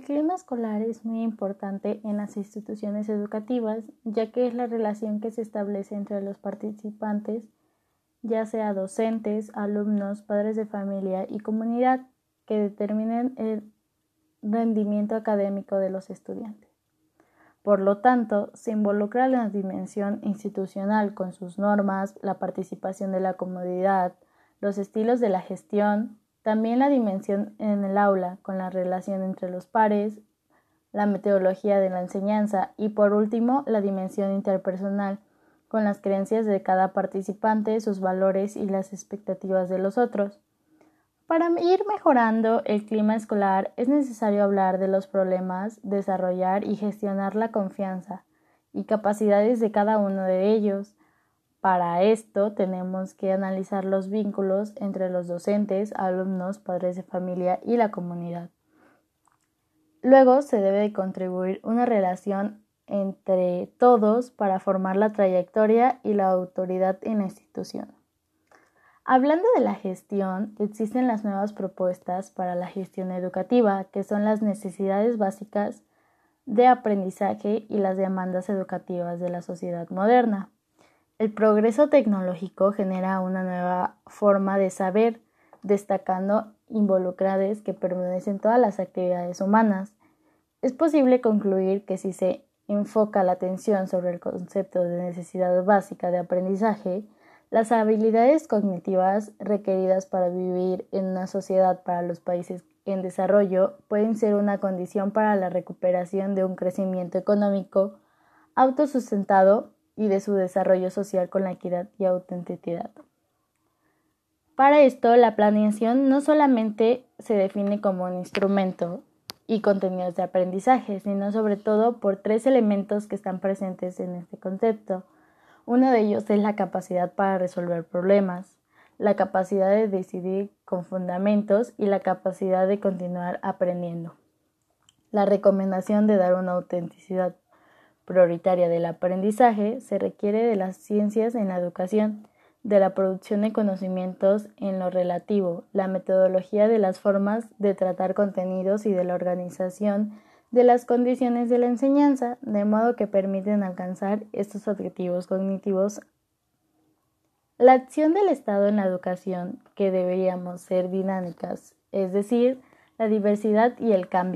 clima escolar es muy importante en las instituciones educativas, ya que es la relación que se establece entre los participantes, ya sea docentes, alumnos, padres de familia y comunidad, que determinen el rendimiento académico de los estudiantes. Por lo tanto, se involucra la dimensión institucional con sus normas, la participación de la comunidad, los estilos de la gestión, también la dimensión en el aula, con la relación entre los pares, la metodología de la enseñanza y por último la dimensión interpersonal, con las creencias de cada participante, sus valores y las expectativas de los otros. Para ir mejorando el clima escolar es necesario hablar de los problemas, desarrollar y gestionar la confianza y capacidades de cada uno de ellos, para esto tenemos que analizar los vínculos entre los docentes, alumnos, padres de familia y la comunidad. Luego se debe de contribuir una relación entre todos para formar la trayectoria y la autoridad en la institución. Hablando de la gestión, existen las nuevas propuestas para la gestión educativa, que son las necesidades básicas de aprendizaje y las demandas educativas de la sociedad moderna. El progreso tecnológico genera una nueva forma de saber, destacando involucradas que permanecen todas las actividades humanas. Es posible concluir que si se enfoca la atención sobre el concepto de necesidad básica de aprendizaje, las habilidades cognitivas requeridas para vivir en una sociedad para los países en desarrollo pueden ser una condición para la recuperación de un crecimiento económico autosustentado y de su desarrollo social con la equidad y autenticidad. Para esto, la planeación no solamente se define como un instrumento y contenidos de aprendizaje, sino sobre todo por tres elementos que están presentes en este concepto. Uno de ellos es la capacidad para resolver problemas, la capacidad de decidir con fundamentos y la capacidad de continuar aprendiendo. La recomendación de dar una autenticidad prioritaria del aprendizaje se requiere de las ciencias en la educación, de la producción de conocimientos en lo relativo, la metodología de las formas de tratar contenidos y de la organización de las condiciones de la enseñanza, de modo que permiten alcanzar estos objetivos cognitivos. La acción del Estado en la educación, que deberíamos ser dinámicas, es decir, la diversidad y el cambio.